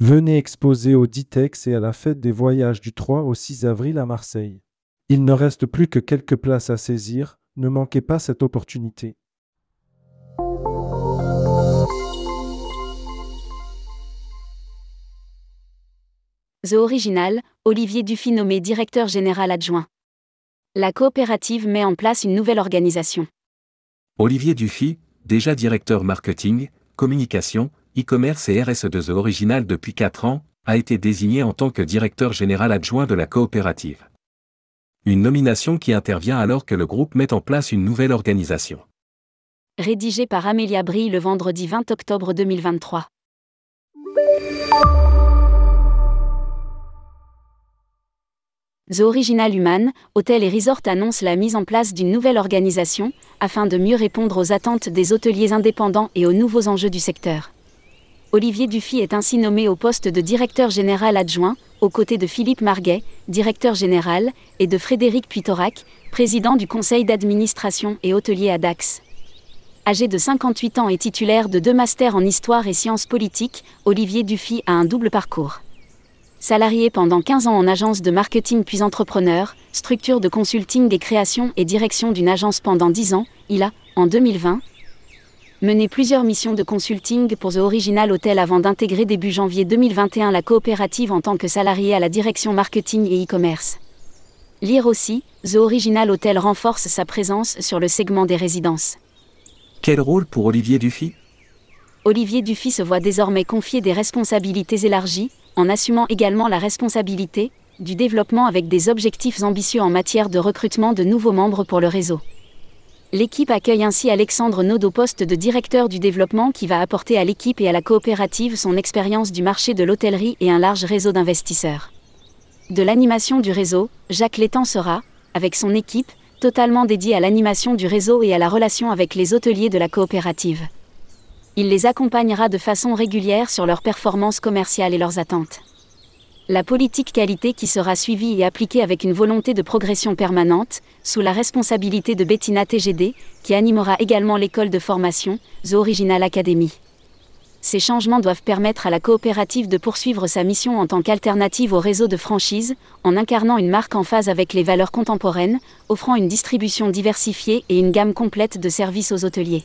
Venez exposer au Ditex et à la fête des voyages du 3 au 6 avril à Marseille. Il ne reste plus que quelques places à saisir, ne manquez pas cette opportunité. The Original, Olivier Dufy nommé directeur général adjoint. La coopérative met en place une nouvelle organisation. Olivier Dufy, déjà directeur marketing, communication, e-commerce et RSE de The Original depuis 4 ans, a été désigné en tant que directeur général adjoint de la coopérative. Une nomination qui intervient alors que le groupe met en place une nouvelle organisation. Rédigé par Amélia Brie le vendredi 20 octobre 2023. The Original Human, Hôtel et Resort annonce la mise en place d'une nouvelle organisation, afin de mieux répondre aux attentes des hôteliers indépendants et aux nouveaux enjeux du secteur. Olivier Dufy est ainsi nommé au poste de directeur général adjoint, aux côtés de Philippe Marguet, directeur général, et de Frédéric Puitorac, président du conseil d'administration et hôtelier à Dax. Âgé de 58 ans et titulaire de deux masters en histoire et sciences politiques, Olivier Dufy a un double parcours. Salarié pendant 15 ans en agence de marketing puis entrepreneur, structure de consulting des créations et direction d'une agence pendant 10 ans, il a, en 2020, mené plusieurs missions de consulting pour The Original Hotel avant d'intégrer début janvier 2021 la coopérative en tant que salarié à la direction marketing et e-commerce. Lire aussi, The Original Hotel renforce sa présence sur le segment des résidences. Quel rôle pour Olivier Dufy? Olivier Dufy se voit désormais confier des responsabilités élargies, en assumant également la responsabilité du développement avec des objectifs ambitieux en matière de recrutement de nouveaux membres pour le réseau. L'équipe accueille ainsi Alexandre Naud au poste de directeur du développement qui va apporter à l'équipe et à la coopérative son expérience du marché de l'hôtellerie et un large réseau d'investisseurs. De l'animation du réseau, Jacques Létang sera, avec son équipe, totalement dédié à l'animation du réseau et à la relation avec les hôteliers de la coopérative. Il les accompagnera de façon régulière sur leurs performances commerciales et leurs attentes. La politique qualité qui sera suivie et appliquée avec une volonté de progression permanente, sous la responsabilité de Bettina TGD, qui animera également l'école de formation, The Original Academy. Ces changements doivent permettre à la coopérative de poursuivre sa mission en tant qu'alternative au réseau de franchise, en incarnant une marque en phase avec les valeurs contemporaines, offrant une distribution diversifiée et une gamme complète de services aux hôteliers.